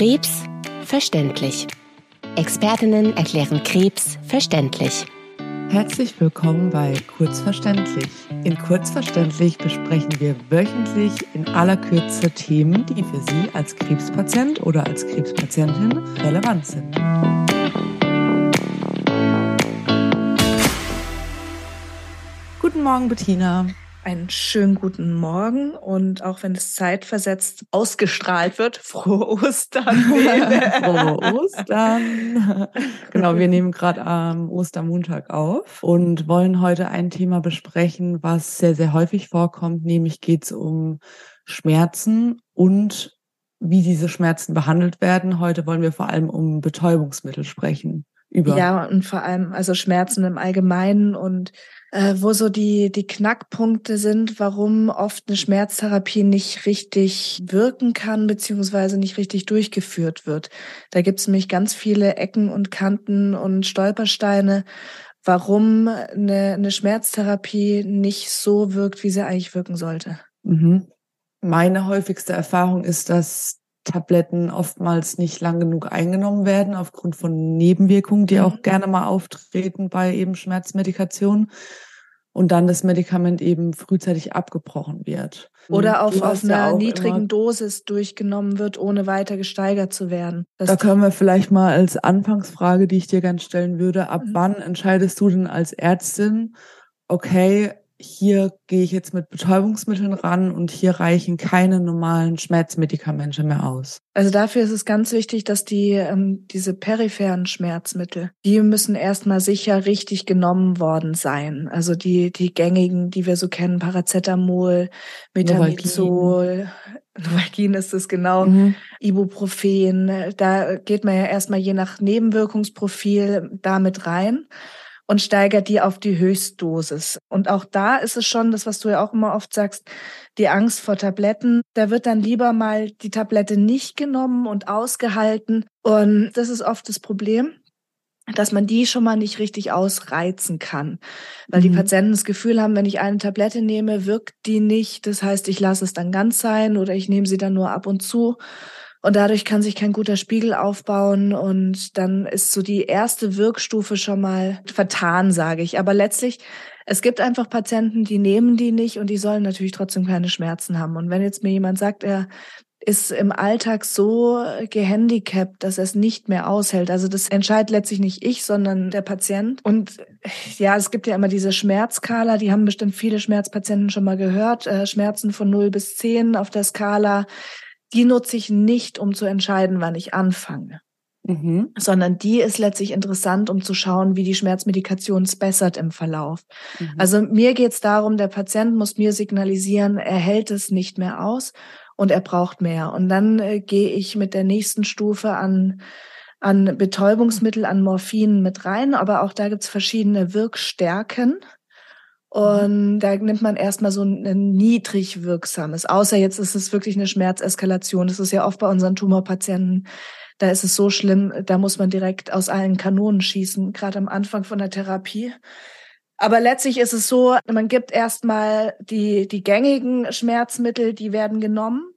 Krebs verständlich. Expertinnen erklären Krebs verständlich. Herzlich willkommen bei Kurzverständlich. In Kurzverständlich besprechen wir wöchentlich in aller Kürze Themen, die für Sie als Krebspatient oder als Krebspatientin relevant sind. Guten Morgen, Bettina. Einen schönen guten Morgen und auch wenn es zeitversetzt ausgestrahlt wird, frohe Ostern. frohe Ostern. genau, wir nehmen gerade am Ostermontag auf und wollen heute ein Thema besprechen, was sehr, sehr häufig vorkommt, nämlich geht es um Schmerzen und wie diese Schmerzen behandelt werden. Heute wollen wir vor allem um Betäubungsmittel sprechen. Über ja, und vor allem also Schmerzen im Allgemeinen und äh, wo so die, die Knackpunkte sind, warum oft eine Schmerztherapie nicht richtig wirken kann, beziehungsweise nicht richtig durchgeführt wird. Da gibt es nämlich ganz viele Ecken und Kanten und Stolpersteine, warum eine, eine Schmerztherapie nicht so wirkt, wie sie eigentlich wirken sollte. Mhm. Meine häufigste Erfahrung ist, dass Tabletten oftmals nicht lang genug eingenommen werden aufgrund von Nebenwirkungen, die mhm. auch gerne mal auftreten bei eben Schmerzmedikation und dann das Medikament eben frühzeitig abgebrochen wird. Oder auf, auf einer ja niedrigen Dosis durchgenommen wird, ohne weiter gesteigert zu werden. Das da können wir vielleicht mal als Anfangsfrage, die ich dir gerne stellen würde, ab mhm. wann entscheidest du denn als Ärztin, okay, hier gehe ich jetzt mit Betäubungsmitteln ran und hier reichen keine normalen Schmerzmedikamente mehr aus. Also dafür ist es ganz wichtig, dass die ähm, diese peripheren Schmerzmittel, die müssen erstmal sicher richtig genommen worden sein. Also die die gängigen, die wir so kennen, Paracetamol, Metamizol, Novalgin ist es genau, mhm. Ibuprofen, da geht man ja erstmal je nach Nebenwirkungsprofil damit rein und steigert die auf die Höchstdosis. Und auch da ist es schon das, was du ja auch immer oft sagst, die Angst vor Tabletten. Da wird dann lieber mal die Tablette nicht genommen und ausgehalten. Und das ist oft das Problem dass man die schon mal nicht richtig ausreizen kann. Weil mhm. die Patienten das Gefühl haben, wenn ich eine Tablette nehme, wirkt die nicht. Das heißt, ich lasse es dann ganz sein oder ich nehme sie dann nur ab und zu. Und dadurch kann sich kein guter Spiegel aufbauen und dann ist so die erste Wirkstufe schon mal vertan, sage ich. Aber letztlich, es gibt einfach Patienten, die nehmen die nicht und die sollen natürlich trotzdem keine Schmerzen haben. Und wenn jetzt mir jemand sagt, er ist im Alltag so gehandicapt, dass er es nicht mehr aushält. Also das entscheidet letztlich nicht ich, sondern der Patient. Und ja, es gibt ja immer diese Schmerzskala, die haben bestimmt viele Schmerzpatienten schon mal gehört. Äh, Schmerzen von 0 bis 10 auf der Skala die nutze ich nicht, um zu entscheiden, wann ich anfange. Mhm. Sondern die ist letztlich interessant, um zu schauen, wie die Schmerzmedikation es bessert im Verlauf. Mhm. Also mir geht es darum, der Patient muss mir signalisieren, er hält es nicht mehr aus und er braucht mehr. Und dann äh, gehe ich mit der nächsten Stufe an an Betäubungsmittel, an Morphin mit rein, aber auch da gibt's verschiedene Wirkstärken. Mhm. Und da nimmt man erstmal so ein niedrig wirksames. Außer jetzt ist es wirklich eine Schmerzeskalation. Das ist ja oft bei unseren Tumorpatienten. Da ist es so schlimm, da muss man direkt aus allen Kanonen schießen, gerade am Anfang von der Therapie. Aber letztlich ist es so, man gibt erstmal die, die gängigen Schmerzmittel, die werden genommen.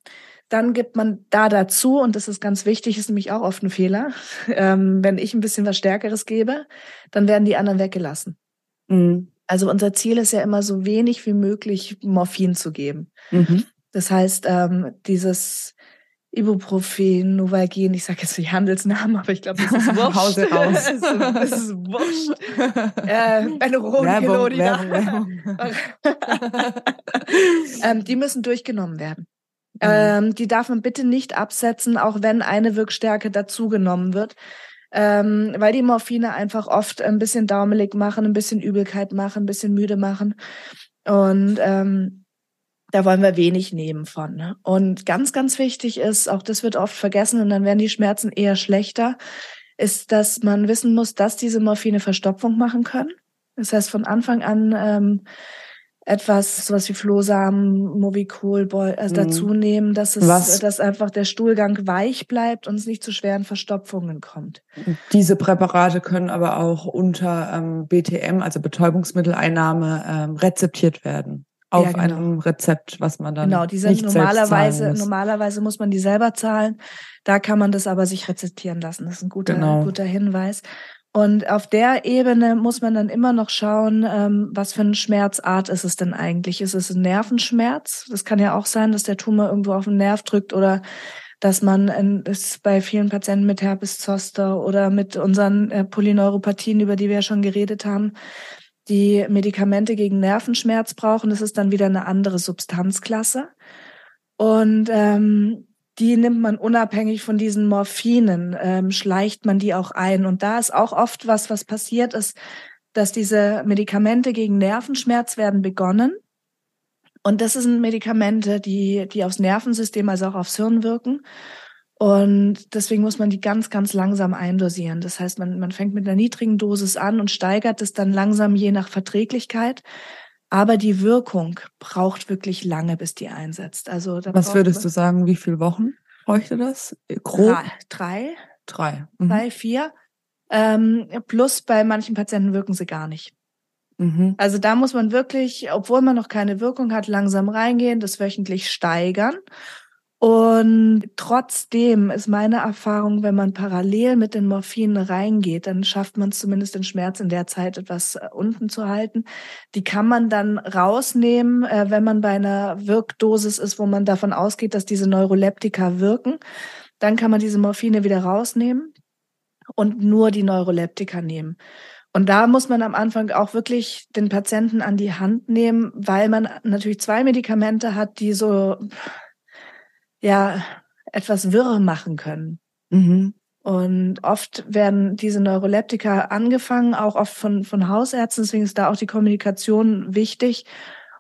Dann gibt man da dazu, und das ist ganz wichtig, ist nämlich auch oft ein Fehler, ähm, wenn ich ein bisschen was Stärkeres gebe, dann werden die anderen weggelassen. Mhm. Also unser Ziel ist ja immer so wenig wie möglich Morphin zu geben. Mhm. Das heißt, ähm, dieses Ibuprofen, Novalgin, ich sage jetzt die Handelsnamen, aber ich glaube, das ist wurscht. Hause raus. das, ist, wurscht. äh, Benuron, Werbung, Werbung. ähm, die müssen durchgenommen werden. Mhm. Ähm, die darf man bitte nicht absetzen, auch wenn eine Wirkstärke dazugenommen wird ähm, weil die Morphine einfach oft ein bisschen daumelig machen, ein bisschen Übelkeit machen, ein bisschen müde machen. Und ähm, da wollen wir wenig nehmen von. Ne? Und ganz, ganz wichtig ist, auch das wird oft vergessen und dann werden die Schmerzen eher schlechter, ist, dass man wissen muss, dass diese Morphine Verstopfung machen können. Das heißt, von Anfang an ähm, etwas, sowas wie Flohsamen, Movicol also mhm. dazu nehmen, dass es, Was? dass einfach der Stuhlgang weich bleibt und es nicht zu schweren Verstopfungen kommt. Diese Präparate können aber auch unter ähm, BTM, also Betäubungsmitteleinnahme, ähm, rezeptiert werden. auf ja, genau. einem Rezept, was man dann genau, die sind normalerweise normalerweise muss man die selber zahlen. Da kann man das aber sich rezeptieren lassen. Das ist ein guter genau. guter Hinweis. Und auf der Ebene muss man dann immer noch schauen, ähm, was für eine Schmerzart ist es denn eigentlich? Ist es ein Nervenschmerz? Das kann ja auch sein, dass der Tumor irgendwo auf den Nerv drückt oder dass man es bei vielen Patienten mit Herpes Zoster oder mit unseren äh, Polyneuropathien, über die wir ja schon geredet haben, die Medikamente gegen Nervenschmerz brauchen. Das ist dann wieder eine andere Substanzklasse. Und ähm, die nimmt man unabhängig von diesen Morphinen, ähm, schleicht man die auch ein. Und da ist auch oft was, was passiert ist, dass diese Medikamente gegen Nervenschmerz werden begonnen. Und das sind Medikamente, die, die aufs Nervensystem, also auch aufs Hirn wirken. Und deswegen muss man die ganz, ganz langsam eindosieren. Das heißt, man, man fängt mit einer niedrigen Dosis an und steigert es dann langsam je nach Verträglichkeit. Aber die Wirkung braucht wirklich lange, bis die einsetzt. Also was würdest du sagen, wie viele Wochen bräuchte das? Grob? Drei. Drei. Mhm. Drei, vier. Ähm, plus bei manchen Patienten wirken sie gar nicht. Mhm. Also da muss man wirklich, obwohl man noch keine Wirkung hat, langsam reingehen, das wöchentlich steigern und trotzdem ist meine Erfahrung, wenn man parallel mit den Morphinen reingeht, dann schafft man zumindest den Schmerz in der Zeit etwas äh, unten zu halten. Die kann man dann rausnehmen, äh, wenn man bei einer Wirkdosis ist, wo man davon ausgeht, dass diese Neuroleptika wirken. Dann kann man diese Morphine wieder rausnehmen und nur die Neuroleptika nehmen. Und da muss man am Anfang auch wirklich den Patienten an die Hand nehmen, weil man natürlich zwei Medikamente hat, die so ja etwas wirr machen können. Mhm. Und oft werden diese Neuroleptika angefangen, auch oft von, von Hausärzten, deswegen ist da auch die Kommunikation wichtig.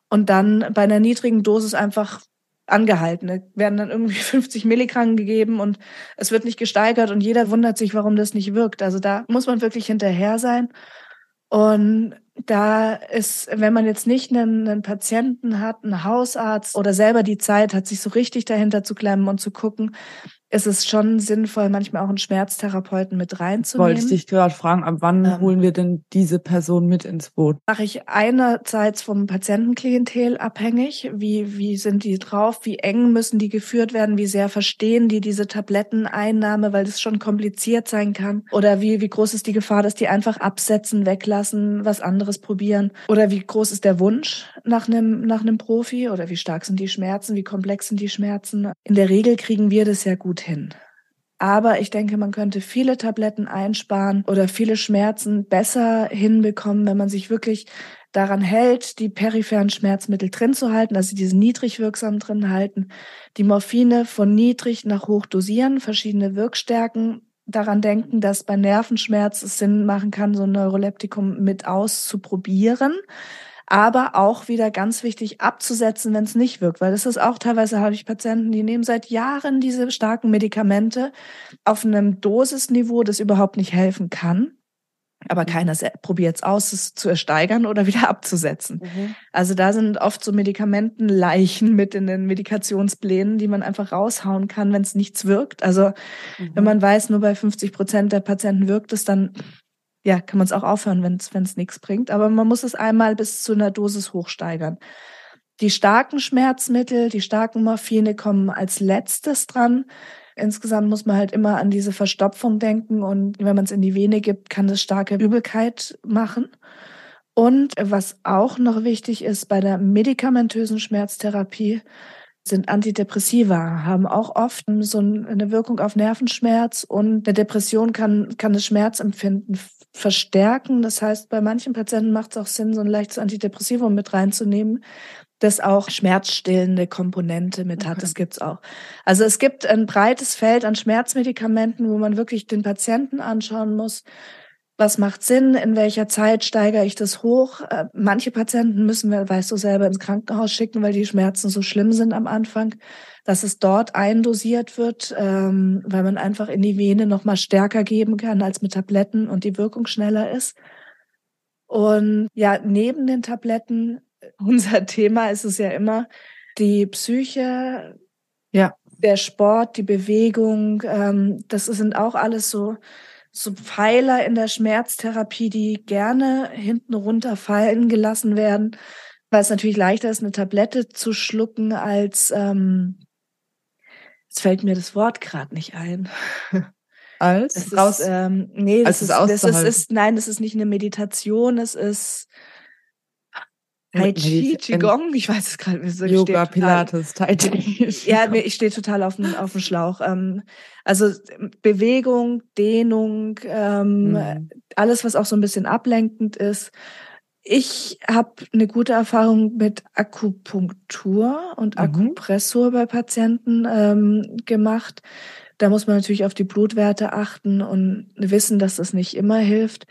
Und dann bei einer niedrigen Dosis einfach angehalten. Da werden dann irgendwie 50 Milligramm gegeben und es wird nicht gesteigert und jeder wundert sich, warum das nicht wirkt. Also da muss man wirklich hinterher sein. Und da ist, wenn man jetzt nicht einen, einen, Patienten hat, einen Hausarzt oder selber die Zeit hat, sich so richtig dahinter zu klemmen und zu gucken, ist es schon sinnvoll, manchmal auch einen Schmerztherapeuten mit reinzunehmen. Wollte ich dich gerade fragen, ab wann ähm, holen wir denn diese Person mit ins Boot? Mache ich einerseits vom Patientenklientel abhängig. Wie, wie sind die drauf? Wie eng müssen die geführt werden? Wie sehr verstehen die diese Tabletteneinnahme, weil das schon kompliziert sein kann? Oder wie, wie groß ist die Gefahr, dass die einfach absetzen, weglassen, was anderes probieren? Oder wie groß ist der Wunsch nach einem, nach einem Profi? Oder wie stark sind die Schmerzen? Wie komplex sind die Schmerzen? In der Regel kriegen wir das ja gut hin. Aber ich denke, man könnte viele Tabletten einsparen oder viele Schmerzen besser hinbekommen, wenn man sich wirklich daran hält, die peripheren Schmerzmittel drin zu halten, also diese niedrig wirksam drin halten, die Morphine von niedrig nach hoch dosieren, verschiedene Wirkstärken daran denken, dass bei Nervenschmerz es Sinn machen kann, so ein Neuroleptikum mit auszuprobieren aber auch wieder ganz wichtig abzusetzen, wenn es nicht wirkt, weil das ist auch teilweise habe ich Patienten, die nehmen seit Jahren diese starken Medikamente auf einem Dosisniveau, das überhaupt nicht helfen kann. Aber mhm. keiner probiert es aus, es zu ersteigern oder wieder abzusetzen. Mhm. Also da sind oft so Medikamentenleichen mit in den Medikationsplänen, die man einfach raushauen kann, wenn es nichts wirkt. Also mhm. wenn man weiß, nur bei 50 Prozent der Patienten wirkt es, dann ja, kann man es auch aufhören, wenn es nichts bringt. Aber man muss es einmal bis zu einer Dosis hochsteigern. Die starken Schmerzmittel, die starken Morphine kommen als letztes dran. Insgesamt muss man halt immer an diese Verstopfung denken und wenn man es in die Vene gibt, kann das starke Übelkeit machen. Und was auch noch wichtig ist bei der medikamentösen Schmerztherapie, sind Antidepressiva, haben auch oft so eine Wirkung auf Nervenschmerz und eine Depression kann, kann das Schmerzempfinden verstärken. Das heißt, bei manchen Patienten macht es auch Sinn, so ein leichtes Antidepressivum mit reinzunehmen, das auch schmerzstillende Komponente mit hat. Okay. Das gibt's auch. Also es gibt ein breites Feld an Schmerzmedikamenten, wo man wirklich den Patienten anschauen muss. Was macht Sinn? In welcher Zeit steigere ich das hoch? Äh, manche Patienten müssen wir, weißt du, selber ins Krankenhaus schicken, weil die Schmerzen so schlimm sind am Anfang dass es dort eindosiert wird, ähm, weil man einfach in die Vene nochmal stärker geben kann als mit Tabletten und die Wirkung schneller ist. Und ja, neben den Tabletten, unser Thema ist es ja immer die Psyche, ja. der Sport, die Bewegung. Ähm, das sind auch alles so so Pfeiler in der Schmerztherapie, die gerne hinten runterfallen gelassen werden weil es natürlich leichter ist, eine Tablette zu schlucken, als ähm, jetzt fällt mir das Wort gerade nicht ein. Als Das raus, ist, ähm, nee, das es ist, das ist, nein, das ist nicht eine Meditation, es ist Tai Chi, Qigong, ich weiß es gerade nicht so. Yoga, Pilates, Tai Chi. Ja, ich stehe total auf dem, auf dem Schlauch. Ähm, also Bewegung, Dehnung, ähm, Mhm. alles, was auch so ein bisschen ablenkend ist. Ich habe eine gute Erfahrung mit Akupunktur und Mhm. Akupressur bei Patienten ähm, gemacht. Da muss man natürlich auf die Blutwerte achten und wissen, dass das nicht immer hilft.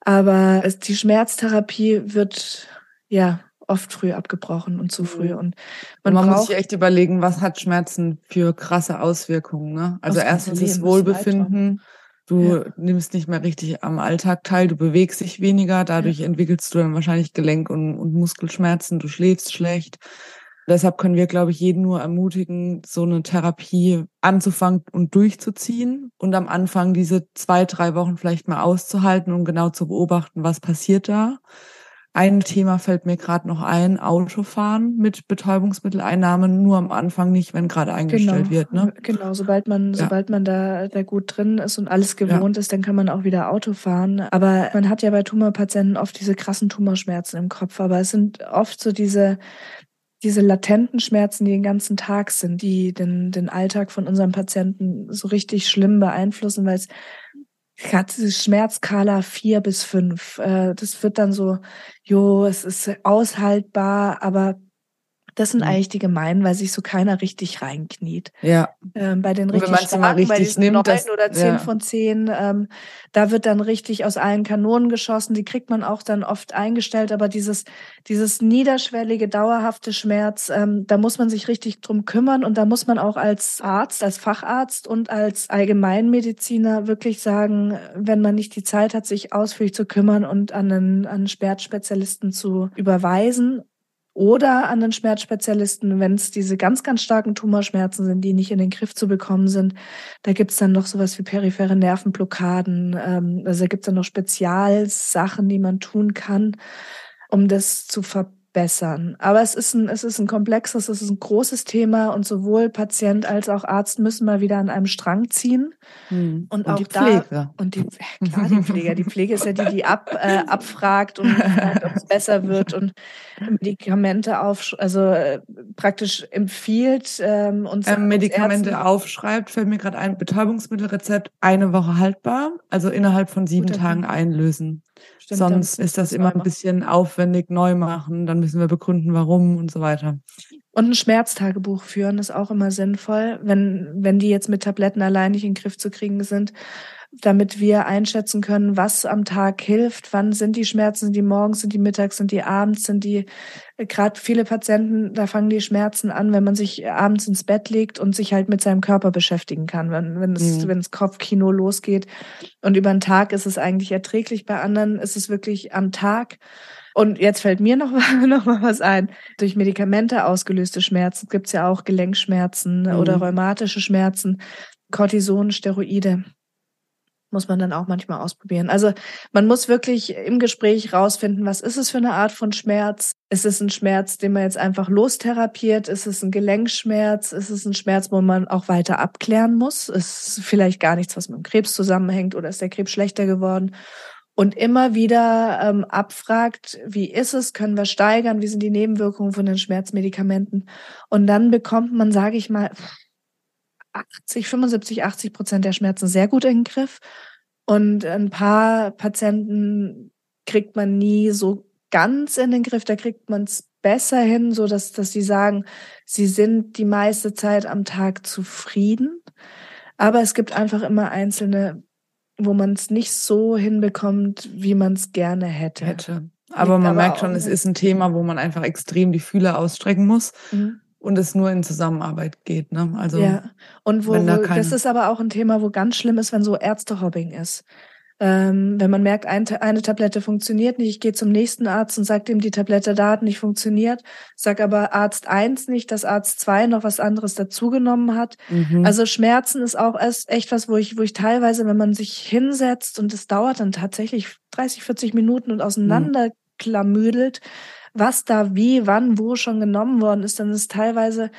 Aber es, die Schmerztherapie wird ja oft früh abgebrochen und zu früh. Mhm. Und Man, man, muss sich echt überlegen, was hat Schmerzen für krasse Auswirkungen. Ne? Also erstens das Wohlbefinden. Du Ja. nimmst nicht mehr richtig am Alltag teil, du bewegst dich weniger, dadurch entwickelst du dann wahrscheinlich Gelenk- und, und Muskelschmerzen, du schläfst schlecht. Deshalb können wir, glaube ich, jeden nur ermutigen, so eine Therapie anzufangen und durchzuziehen und am Anfang diese zwei, drei Wochen vielleicht mal auszuhalten und genau zu beobachten, was passiert da. Ein Thema fällt mir gerade noch ein, Autofahren mit Betäubungsmitteleinnahmen, nur am Anfang nicht, wenn gerade eingestellt wird. Ne? Genau, sobald man, Ja. sobald man da, da gut drin ist und alles gewohnt ist, dann kann man auch wieder Auto fahren. Aber man hat ja bei Tumorpatienten oft diese krassen Tumorschmerzen im Kopf. Aber es sind oft so diese, diese latenten Schmerzen, die den ganzen Tag sind, die den, den Alltag von unseren Patienten so richtig schlimm beeinflussen, weil es hat diese Schmerzskala vier bis fünf. Äh, Das wird dann so, jo, es ist aushaltbar, aber das sind Mhm. eigentlich die gemeinen, weil sich so keiner richtig reinkniet. Ja, Ähm, bei den richtig starken, bei richtig diesen nimmt, neun das- oder zehn ja. von zehn, ähm, da wird dann richtig aus allen Kanonen geschossen. Die kriegt man auch dann oft eingestellt, aber dieses dieses niederschwellige, dauerhafte Schmerz, ähm, da muss man sich richtig drum kümmern und da muss man auch als Arzt, als Facharzt und als Allgemeinmediziner wirklich sagen, wenn man nicht die Zeit hat, sich ausführlich zu kümmern und an einen, an einen Schmerzspezialisten zu überweisen oder an den Schmerzspezialisten, wenn es diese ganz, ganz starken Tumorschmerzen sind, die nicht in den Griff zu bekommen sind. Da gibt's dann noch sowas wie periphere Nervenblockaden. Ähm, also da gibt's dann noch Spezialsachen, die man tun kann, um das zu verbessern. Aber es ist ein, es ist ein komplexes, es ist ein großes Thema und sowohl Patient als auch Arzt müssen mal wieder an einem Strang ziehen. Hm. Und die auch da- Pflege. Und die, klar, die Pfleger. Die Pflege ist ja die, die ab, äh, abfragt und ob es besser wird und Medikamente auf, also äh, praktisch empfiehlt ähm, uns ähm, Medikamente Ärzten- aufschreibt, fällt mir gerade ein, Betäubungsmittelrezept eine Woche haltbar, also innerhalb von sieben Guter Tagen einlösen. Stimmt, Sonst ist das immer ein bisschen aufwendig neu machen, dann müssen wir begründen, warum und so weiter. Und ein Schmerztagebuch führen ist auch immer sinnvoll, wenn, wenn die jetzt mit Tabletten allein nicht in den Griff zu kriegen sind, damit wir einschätzen können, was am Tag hilft, wann sind die Schmerzen, sind die morgens, sind die mittags, sind die abends, sind die, gerade viele Patienten, da fangen die Schmerzen an, wenn man sich abends ins Bett legt und sich halt mit seinem Körper beschäftigen kann, wenn, wenn es, Mhm. wenn das Kopfkino losgeht. Und über den Tag ist es eigentlich erträglich, bei anderen ist es wirklich am Tag. Und jetzt fällt mir noch, noch mal was ein. Durch Medikamente ausgelöste Schmerzen gibt's ja auch Gelenkschmerzen Mhm. oder rheumatische Schmerzen, Cortison, Steroide. Muss man dann auch manchmal ausprobieren. Also man muss wirklich im Gespräch rausfinden, was ist es für eine Art von Schmerz? Ist es ein Schmerz, den man jetzt einfach lostherapiert? Ist es ein Gelenkschmerz? Ist es ein Schmerz, wo man auch weiter abklären muss? Ist vielleicht gar nichts, was mit dem Krebs zusammenhängt oder ist der Krebs schlechter geworden? und immer wieder ähm, abfragt, wie ist es, können wir steigern, wie sind die Nebenwirkungen von den Schmerzmedikamenten. Und dann bekommt man, sage ich mal, 80, 75, 80 Prozent der Schmerzen sehr gut in den Griff. Und ein paar Patienten kriegt man nie so ganz in den Griff, da kriegt man es besser hin, so dass, dass sie sagen, sie sind die meiste Zeit am Tag zufrieden. Aber es gibt einfach immer einzelne wo man es nicht so hinbekommt, wie man es gerne hätte. Hätte. Aber man aber merkt schon, es ist ein Thema, wo man einfach extrem die Fühler ausstrecken muss Mhm. Und es nur in Zusammenarbeit geht. Ne? Also ja, und wo, da wo keine- das ist aber auch ein Thema, wo ganz schlimm ist, wenn so Ärztehobbing ist. Ähm, wenn man merkt, ein, eine Tablette funktioniert nicht, ich gehe zum nächsten Arzt und sage ihm, die Tablette da hat nicht funktioniert, sag aber Arzt 1 nicht, dass Arzt 2 noch was anderes dazugenommen hat. mhm. Also Schmerzen ist auch echt was, wo ich, wo ich teilweise, wenn man sich hinsetzt und es dauert dann tatsächlich 30, 40 Minuten und auseinanderklamüdelt, was da wie, wann, wo schon genommen worden ist. Dann ist teilweise,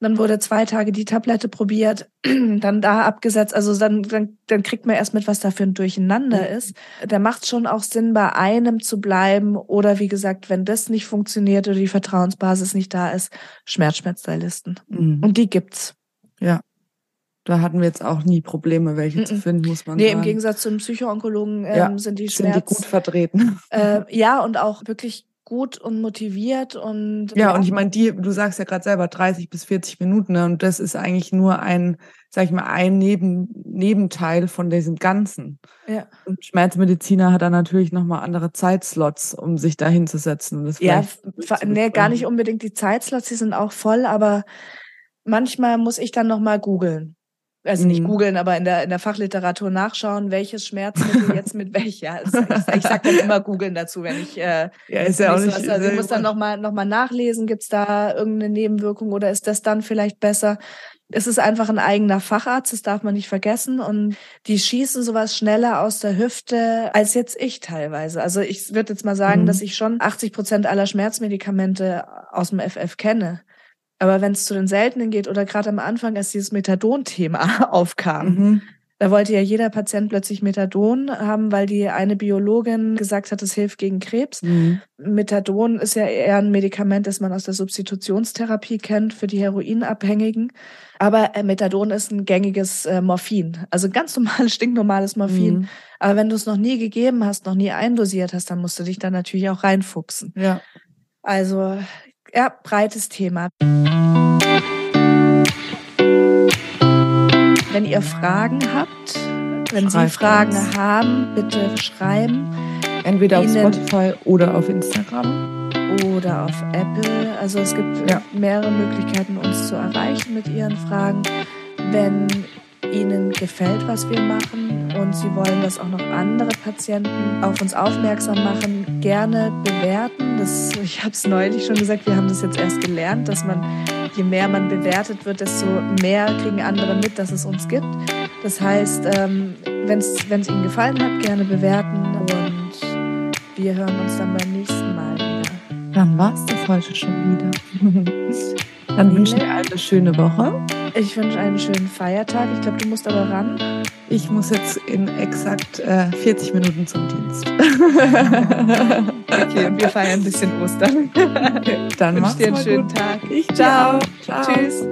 dann wurde zwei Tage die Tablette probiert, dann da abgesetzt. Also dann, dann, dann kriegt man erst mit, was da für ein Durcheinander mhm. ist. Da macht schon auch Sinn, bei einem zu bleiben. Oder wie gesagt, wenn das nicht funktioniert oder die Vertrauensbasis nicht da ist, Schmerzschmerzstylisten. Mhm. Und die gibt's. Ja. Da hatten wir jetzt auch nie Probleme, welche mm -mm. zu finden, muss man nee, sagen. Nee, im Gegensatz zum Psychoonkologen ähm, ja, sind die Schmerz... Sind die gut vertreten. Äh, ja, und auch wirklich gut und motiviert und ja, ja. und ich meine, die, du sagst ja gerade selber 30 bis 40 Minuten, ne? und das ist eigentlich nur ein, sag ich mal, ein Neben, Nebenteil von diesem Ganzen. Ja. Und Schmerzmediziner hat dann natürlich nochmal andere Zeitslots, um sich da hinzusetzen. Das ja, nee, gar nicht unbedingt die Zeitslots, die sind auch voll, aber manchmal muss ich dann nochmal googeln also nicht mhm. googeln, aber in der, in der Fachliteratur nachschauen, welches Schmerzmittel jetzt mit welcher. Also ich, ich sage dann immer googeln dazu, wenn ich äh, ja, ist ja auch nicht. Was, also ich muss dann nochmal noch mal nachlesen, gibt's da irgendeine Nebenwirkung oder ist das dann vielleicht besser? Es ist einfach ein eigener Facharzt, das darf man nicht vergessen. Und die schießen sowas schneller aus der Hüfte als jetzt ich teilweise. Also ich würde jetzt mal sagen, mhm. dass ich schon 80 Prozent aller Schmerzmedikamente aus dem FF kenne. Aber wenn es zu den seltenen geht oder gerade am Anfang, als dieses Methadon-Thema aufkam, mhm. da wollte ja jeder Patient plötzlich Methadon haben, weil die eine Biologin gesagt hat, es hilft gegen Krebs. Mhm. Methadon ist ja eher ein Medikament, das man aus der Substitutionstherapie kennt für die Heroinabhängigen. Aber äh, Methadon ist ein gängiges äh, Morphin, also ganz normales, stinknormales Morphin. Mhm. Aber wenn du es noch nie gegeben hast, noch nie eindosiert hast, dann musst du dich da natürlich auch reinfuchsen. Ja. Also ja, breites Thema. Wenn ihr Fragen habt, wenn Schreibt Sie Fragen uns. haben, bitte schreiben. Entweder auf Spotify oder auf Instagram. Oder auf Apple. Also es gibt ja. mehrere Möglichkeiten, uns zu erreichen mit Ihren Fragen. Wenn Ihnen gefällt, was wir machen und Sie wollen, dass auch noch andere Patienten auf uns aufmerksam machen, gerne bewerten. Das, ich habe es neulich schon gesagt, wir haben das jetzt erst gelernt, dass man, je mehr man bewertet wird, desto mehr kriegen andere mit, dass es uns gibt. Das heißt, ähm, wenn es Ihnen gefallen hat, gerne bewerten und wir hören uns dann beim nächsten Mal wieder. Dann war es das heute schon wieder. Dann wünsche ich eine schöne Woche. Ich wünsche einen schönen Feiertag. Ich glaube, du musst aber ran. Ich muss jetzt in exakt äh, 40 Minuten zum Dienst. okay, und wir feiern ein bisschen Ostern. Okay, dann machst du einen schönen gut. Tag. Ich ciao. ciao. Tschüss.